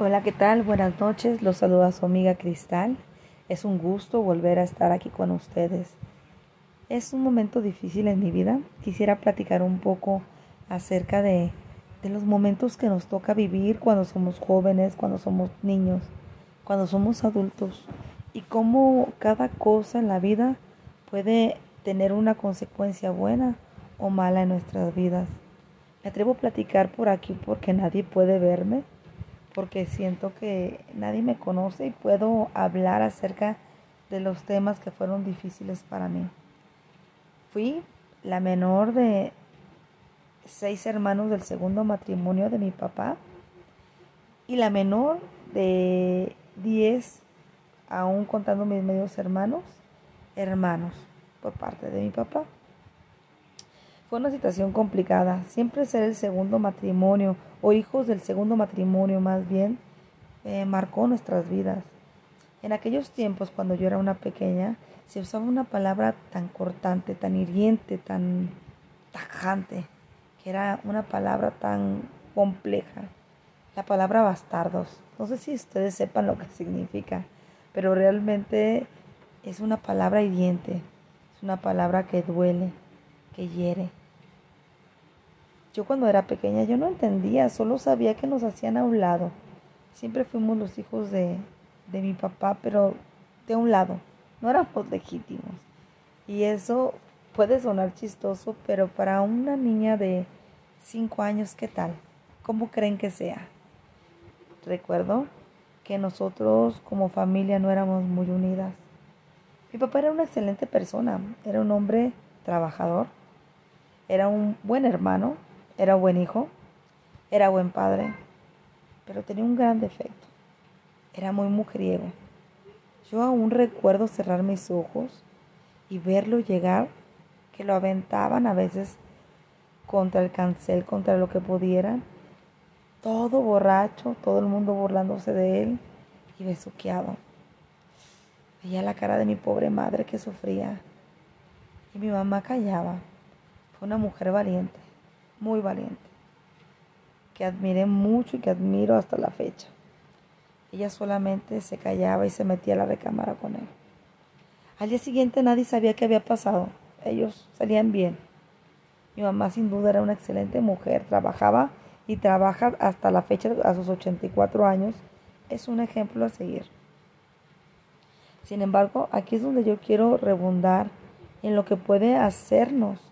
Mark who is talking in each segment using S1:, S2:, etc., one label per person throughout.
S1: Hola, ¿qué tal? Buenas noches. Los saluda su amiga Cristal. Es un gusto volver a estar aquí con ustedes. Es un momento difícil en mi vida. Quisiera platicar un poco acerca de, de los momentos que nos toca vivir cuando somos jóvenes, cuando somos niños, cuando somos adultos y cómo cada cosa en la vida puede tener una consecuencia buena o mala en nuestras vidas. Me atrevo a platicar por aquí porque nadie puede verme porque siento que nadie me conoce y puedo hablar acerca de los temas que fueron difíciles para mí. Fui la menor de seis hermanos del segundo matrimonio de mi papá y la menor de diez, aún contando mis medios hermanos, hermanos por parte de mi papá. Fue una situación complicada. Siempre ser el segundo matrimonio o hijos del segundo matrimonio más bien eh, marcó nuestras vidas. En aquellos tiempos, cuando yo era una pequeña, se usaba una palabra tan cortante, tan hiriente, tan tajante, que era una palabra tan compleja. La palabra bastardos. No sé si ustedes sepan lo que significa, pero realmente es una palabra hiriente, es una palabra que duele, que hiere. Yo cuando era pequeña yo no entendía, solo sabía que nos hacían a un lado. Siempre fuimos los hijos de, de mi papá, pero de un lado, no éramos legítimos. Y eso puede sonar chistoso, pero para una niña de 5 años, ¿qué tal? ¿Cómo creen que sea? Recuerdo que nosotros como familia no éramos muy unidas. Mi papá era una excelente persona, era un hombre trabajador, era un buen hermano, era buen hijo, era buen padre, pero tenía un gran defecto. Era muy mujeriego. Yo aún recuerdo cerrar mis ojos y verlo llegar, que lo aventaban a veces contra el cancel, contra lo que pudieran. Todo borracho, todo el mundo burlándose de él y besuqueado. Veía la cara de mi pobre madre que sufría y mi mamá callaba. Fue una mujer valiente muy valiente, que admiré mucho y que admiro hasta la fecha. Ella solamente se callaba y se metía a la recámara con él. Al día siguiente nadie sabía qué había pasado. Ellos salían bien. Mi mamá sin duda era una excelente mujer, trabajaba y trabaja hasta la fecha a sus 84 años. Es un ejemplo a seguir. Sin embargo, aquí es donde yo quiero rebundar en lo que puede hacernos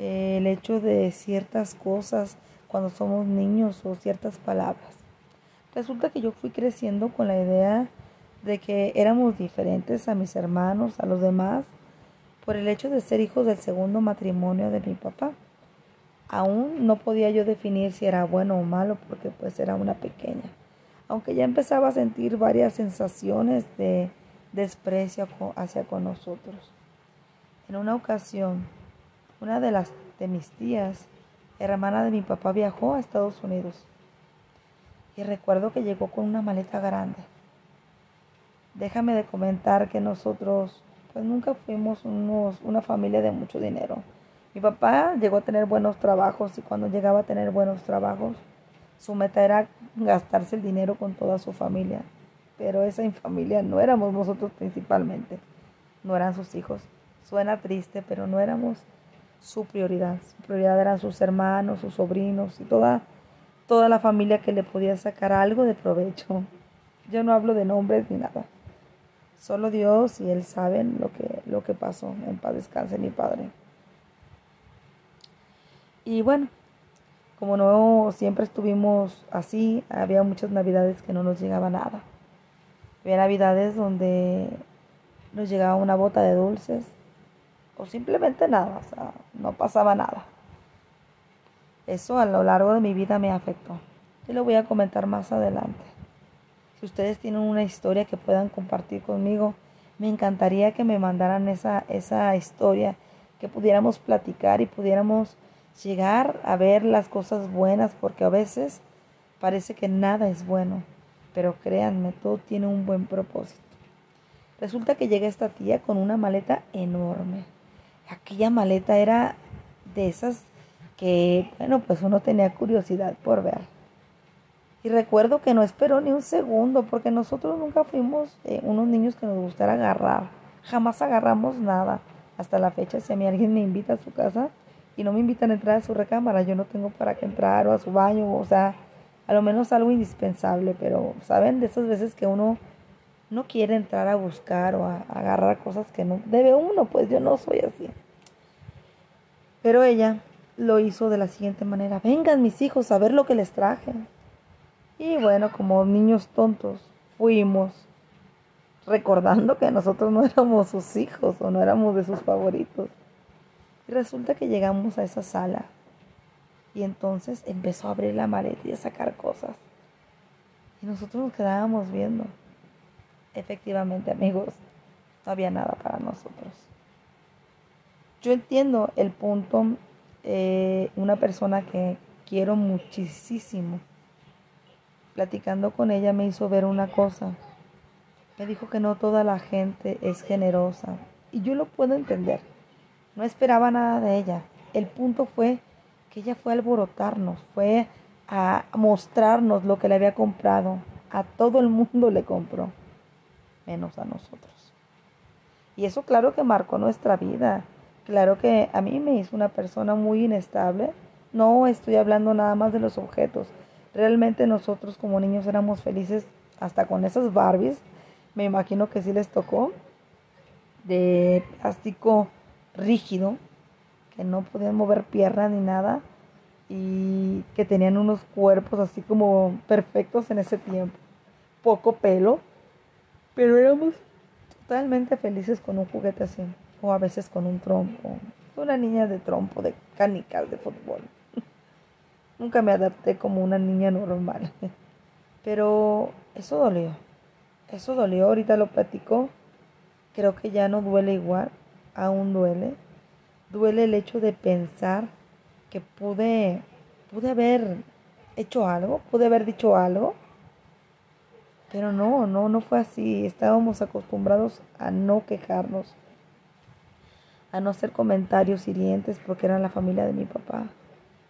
S1: el hecho de ciertas cosas cuando somos niños o ciertas palabras. Resulta que yo fui creciendo con la idea de que éramos diferentes a mis hermanos, a los demás, por el hecho de ser hijos del segundo matrimonio de mi papá. Aún no podía yo definir si era bueno o malo porque pues era una pequeña, aunque ya empezaba a sentir varias sensaciones de desprecio hacia con nosotros. En una ocasión una de las de mis tías, hermana de mi papá, viajó a Estados Unidos. Y recuerdo que llegó con una maleta grande. Déjame de comentar que nosotros pues nunca fuimos unos, una familia de mucho dinero. Mi papá llegó a tener buenos trabajos y cuando llegaba a tener buenos trabajos, su meta era gastarse el dinero con toda su familia. Pero esa familia no éramos nosotros principalmente, no eran sus hijos. Suena triste, pero no éramos su prioridad. Su prioridad eran sus hermanos, sus sobrinos y toda, toda la familia que le podía sacar algo de provecho. Yo no hablo de nombres ni nada. Solo Dios y Él saben lo que, lo que pasó. En paz descanse mi Padre. Y bueno, como no siempre estuvimos así, había muchas navidades que no nos llegaba nada. Había navidades donde nos llegaba una bota de dulces, o simplemente nada, o sea, no pasaba nada. Eso a lo largo de mi vida me afectó. Y lo voy a comentar más adelante. Si ustedes tienen una historia que puedan compartir conmigo, me encantaría que me mandaran esa, esa historia, que pudiéramos platicar y pudiéramos llegar a ver las cosas buenas, porque a veces parece que nada es bueno, pero créanme, todo tiene un buen propósito. Resulta que llega esta tía con una maleta enorme aquella maleta era de esas que, bueno, pues uno tenía curiosidad por ver. Y recuerdo que no esperó ni un segundo, porque nosotros nunca fuimos eh, unos niños que nos gustara agarrar. Jamás agarramos nada. Hasta la fecha, si a mí alguien me invita a su casa y no me invitan a entrar a su recámara, yo no tengo para qué entrar o a su baño, o sea, a lo menos algo indispensable, pero, ¿saben? De esas veces que uno no quiere entrar a buscar o a, agarrar cosas que no debe uno, pues yo no soy así. Pero ella lo hizo de la siguiente manera, vengan mis hijos a ver lo que les traje. Y bueno, como niños tontos, fuimos recordando que nosotros no éramos sus hijos o no éramos de sus favoritos. Y resulta que llegamos a esa sala y entonces empezó a abrir la maleta y a sacar cosas. Y nosotros nos quedábamos viendo. Efectivamente, amigos, no había nada para nosotros. Yo entiendo el punto, eh, una persona que quiero muchísimo platicando con ella me hizo ver una cosa. Me dijo que no toda la gente es generosa. Y yo lo puedo entender. No esperaba nada de ella. El punto fue que ella fue a alborotarnos, fue a mostrarnos lo que le había comprado. A todo el mundo le compró, menos a nosotros. Y eso claro que marcó nuestra vida. Claro que a mí me hizo una persona muy inestable. No estoy hablando nada más de los objetos, Realmente nosotros como niños éramos felices hasta con esas Barbies. Me imagino que sí les tocó. De plástico rígido, que no podían mover pierna ni nada. Y que tenían unos cuerpos así como perfectos en ese tiempo. Poco pelo. Pero éramos totalmente felices con un juguete así. O a veces con un trompo. Una niña de trompo, de canicas, de fútbol. Nunca me adapté como una niña normal. Pero eso dolió. Eso dolió, ahorita lo platico. Creo que ya no duele igual. Aún duele. Duele el hecho de pensar que pude, pude haber hecho algo, pude haber dicho algo. Pero no, no, no fue así. Estábamos acostumbrados a no quejarnos, a no hacer comentarios hirientes porque eran la familia de mi papá.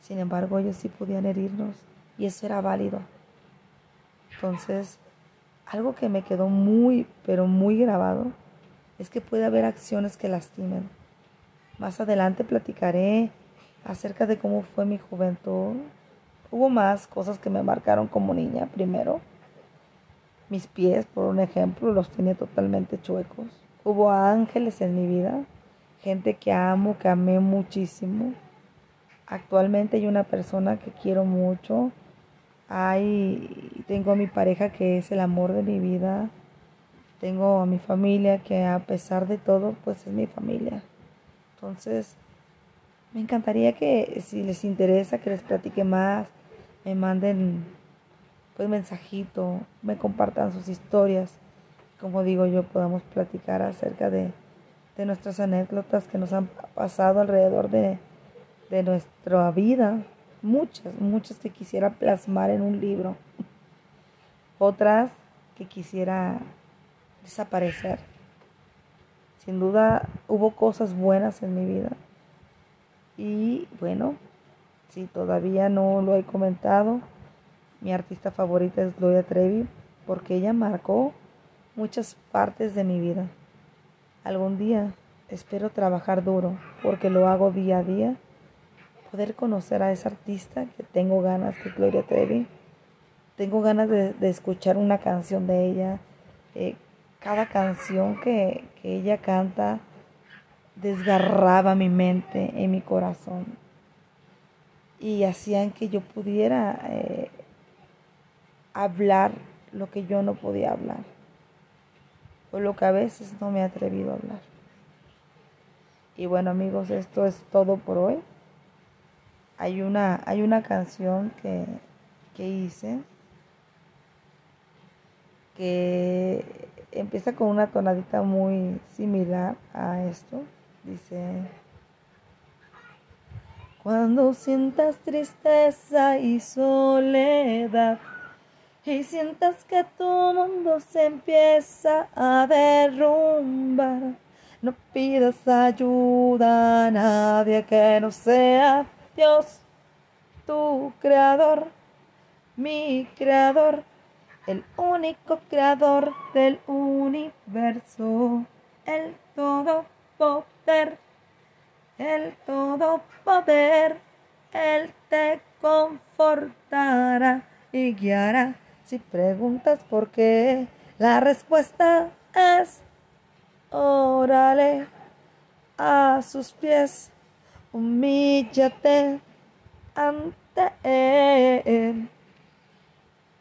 S1: Sin embargo, ellos sí podían herirnos y eso era válido. Entonces, algo que me quedó muy, pero muy grabado es que puede haber acciones que lastimen. Más adelante platicaré acerca de cómo fue mi juventud. Hubo más cosas que me marcaron como niña primero. Mis pies, por un ejemplo, los tenía totalmente chuecos. Hubo ángeles en mi vida, gente que amo, que amé muchísimo Actualmente hay una persona que quiero mucho. Hay, tengo a mi pareja que es el amor de mi vida. Tengo a mi familia que a pesar de todo, pues es mi familia. Entonces, me encantaría que si les interesa que les platique más, me manden pues mensajito, me compartan sus historias. Como digo yo, podamos platicar acerca de, de nuestras anécdotas que nos han pasado alrededor de, de nuestra vida, muchas, muchas que quisiera plasmar en un libro, otras que quisiera desaparecer. Sin duda hubo cosas buenas en mi vida. Y bueno, si todavía no lo he comentado, mi artista favorita es Gloria Trevi porque ella marcó muchas partes de mi vida. Algún día espero trabajar duro porque lo hago día a día poder conocer a esa artista que tengo ganas, que es Gloria Trevi. Tengo ganas de, escuchar una canción de ella. Eh, cada canción que, ella canta desgarraba mi mente y mi corazón. Y hacían que yo pudiera eh, hablar lo que yo no podía hablar. O lo que a veces no me he atrevido a hablar. Y bueno amigos, esto es todo por hoy. Hay una, hay una canción que, que hice que empieza con una tonadita muy similar a esto. Dice, cuando sientas tristeza y soledad y sientas que tu mundo se empieza a derrumbar, no pidas ayuda a nadie que no sea Dios, tu creador, mi creador, el único creador del universo, el todo poder, el todo poder, él te confortará y guiará. Si preguntas por qué, la respuesta es órale a sus pies, humíllate ante él.